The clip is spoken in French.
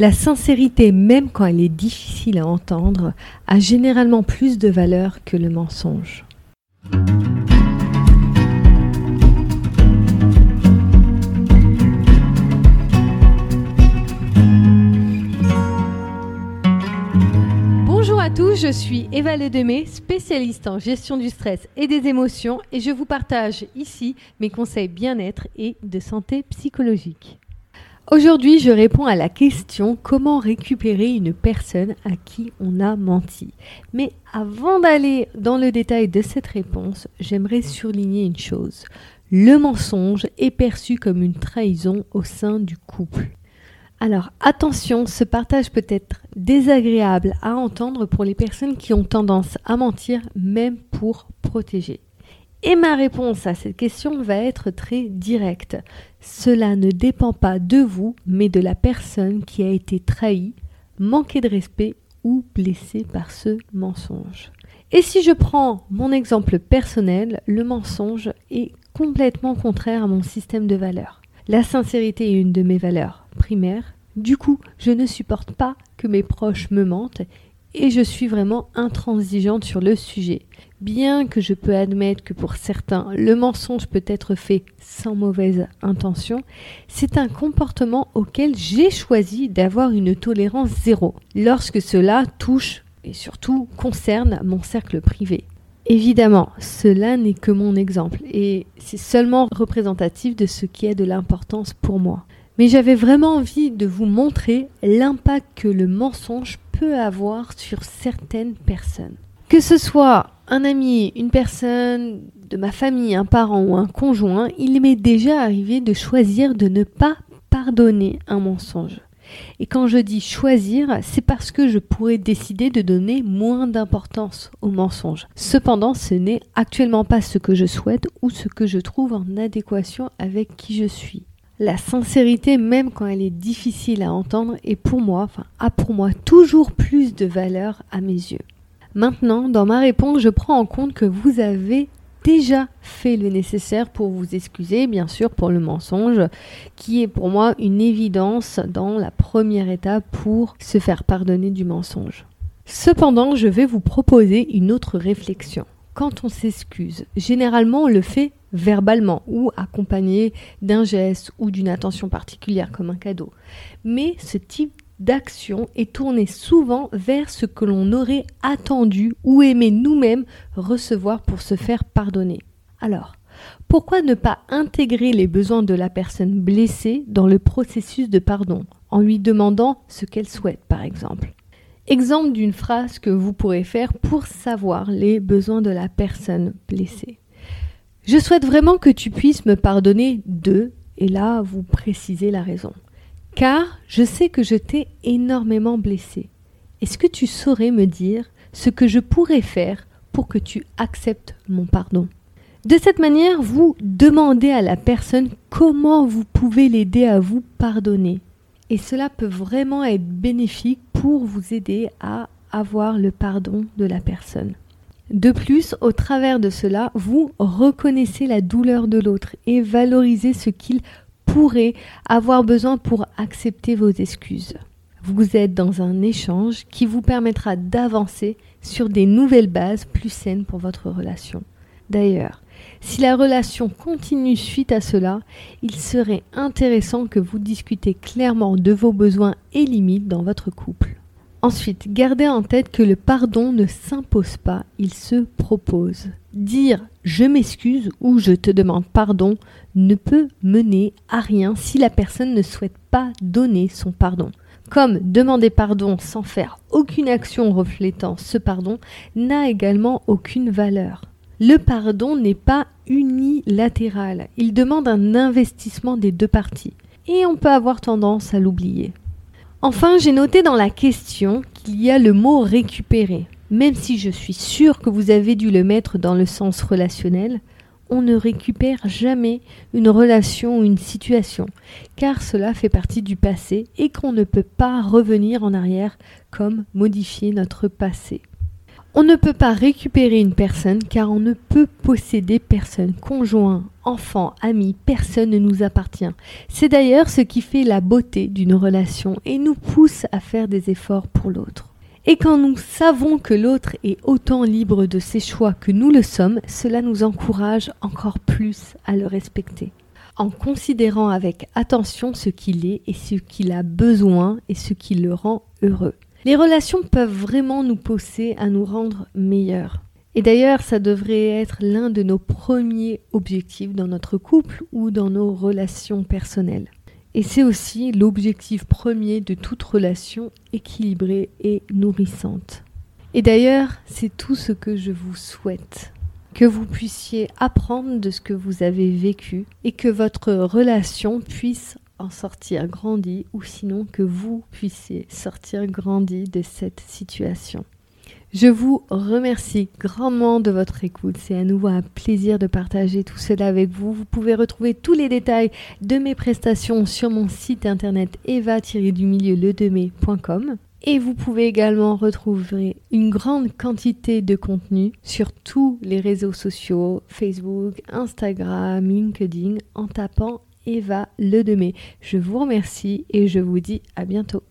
La sincérité, même quand elle est difficile à entendre, a généralement plus de valeur que le mensonge. Bonjour à tous, je suis Eva Ledemé, spécialiste en gestion du stress et des émotions et je vous partage ici mes conseils bien-être et de santé psychologique. Aujourd'hui, je réponds à la question comment récupérer une personne à qui on a menti? Mais avant d'aller dans le détail de cette réponse, j'aimerais surligner une chose. Le mensonge est perçu comme une trahison au sein du couple. Alors attention, ce partage peut être désagréable à entendre pour les personnes qui ont tendance à mentir même pour protéger. Et ma réponse à cette question va être très directe. Cela ne dépend pas de vous, mais de la personne qui a été trahie, manquée de respect ou blessée par ce mensonge. Et si je prends mon exemple personnel, le mensonge est complètement contraire à mon système de valeurs. La sincérité est une de mes valeurs primaires. Du coup, je ne supporte pas que mes proches me mentent et je suis vraiment intransigeante sur le sujet. Bien que je peux admettre que pour certains, le mensonge peut être fait sans mauvaise intention, c'est un comportement auquel j'ai choisi d'avoir une tolérance zéro lorsque cela touche et surtout concerne mon cercle privé. Évidemment, cela n'est que mon exemple et c'est seulement représentatif de ce qui a de l'importance pour moi. Mais j'avais vraiment envie de vous montrer l'impact que le mensonge peut avoir sur certaines personnes. Que ce soit un ami, une personne de ma famille, un parent ou un conjoint, il m'est déjà arrivé de choisir de ne pas pardonner un mensonge. Et quand je dis choisir, c'est parce que je pourrais décider de donner moins d'importance au mensonge. Cependant, ce n'est actuellement pas ce que je souhaite ou ce que je trouve en adéquation avec qui je suis. La sincérité, même quand elle est difficile à entendre, est pour moi, enfin, a pour moi toujours plus de valeur à mes yeux. Maintenant, dans ma réponse, je prends en compte que vous avez déjà fait le nécessaire pour vous excuser, bien sûr, pour le mensonge, qui est pour moi une évidence dans la première étape pour se faire pardonner du mensonge. Cependant, je vais vous proposer une autre réflexion. Quand on s'excuse, généralement on le fait verbalement ou accompagné d'un geste ou d'une attention particulière comme un cadeau. Mais ce type d'action est tourné souvent vers ce que l'on aurait attendu ou aimé nous-mêmes recevoir pour se faire pardonner. Alors, pourquoi ne pas intégrer les besoins de la personne blessée dans le processus de pardon en lui demandant ce qu'elle souhaite par exemple? Exemple d'une phrase que vous pourrez faire pour savoir les besoins de la personne blessée. Je souhaite vraiment que tu puisses me pardonner de, et là vous précisez la raison. Car je sais que je t'ai énormément blessé. Est-ce que tu saurais me dire ce que je pourrais faire pour que tu acceptes mon pardon? De cette manière, vous demandez à la personne comment vous pouvez l'aider à vous pardonner. Et cela peut vraiment être bénéfique pour vous aider à avoir le pardon de la personne. De plus, au travers de cela, vous reconnaissez la douleur de l'autre et valorisez ce qu'il pourrait avoir besoin pour accepter vos excuses. Vous êtes dans un échange qui vous permettra d'avancer sur des nouvelles bases plus saines pour votre relation. D'ailleurs, si la relation continue suite à cela, il serait intéressant que vous discutez clairement de vos besoins et limites dans votre couple. Ensuite, gardez en tête que le pardon ne s'impose pas, il se propose. Dire je m'excuse ou je te demande pardon ne peut mener à rien si la personne ne souhaite pas donner son pardon. Comme demander pardon sans faire aucune action reflétant ce pardon n'a également aucune valeur. Le pardon n'est pas unilatéral, il demande un investissement des deux parties et on peut avoir tendance à l'oublier. Enfin, j'ai noté dans la question qu'il y a le mot récupérer. Même si je suis sûre que vous avez dû le mettre dans le sens relationnel, on ne récupère jamais une relation ou une situation, car cela fait partie du passé et qu'on ne peut pas revenir en arrière comme modifier notre passé. On ne peut pas récupérer une personne car on ne peut posséder personne, conjoint, enfant, ami, personne ne nous appartient. C'est d'ailleurs ce qui fait la beauté d'une relation et nous pousse à faire des efforts pour l'autre. Et quand nous savons que l'autre est autant libre de ses choix que nous le sommes, cela nous encourage encore plus à le respecter, en considérant avec attention ce qu'il est et ce qu'il a besoin et ce qui le rend heureux. Les relations peuvent vraiment nous pousser à nous rendre meilleurs. Et d'ailleurs, ça devrait être l'un de nos premiers objectifs dans notre couple ou dans nos relations personnelles. Et c'est aussi l'objectif premier de toute relation équilibrée et nourrissante. Et d'ailleurs, c'est tout ce que je vous souhaite. Que vous puissiez apprendre de ce que vous avez vécu et que votre relation puisse en sortir grandi ou sinon que vous puissiez sortir grandi de cette situation. Je vous remercie grandement de votre écoute. C'est à nouveau un plaisir de partager tout cela avec vous. Vous pouvez retrouver tous les détails de mes prestations sur mon site internet eva-du-milieu-le-demé.com. Et vous pouvez également retrouver une grande quantité de contenu sur tous les réseaux sociaux, Facebook, Instagram, LinkedIn, en tapant Eva Le Demé. Je vous remercie et je vous dis à bientôt.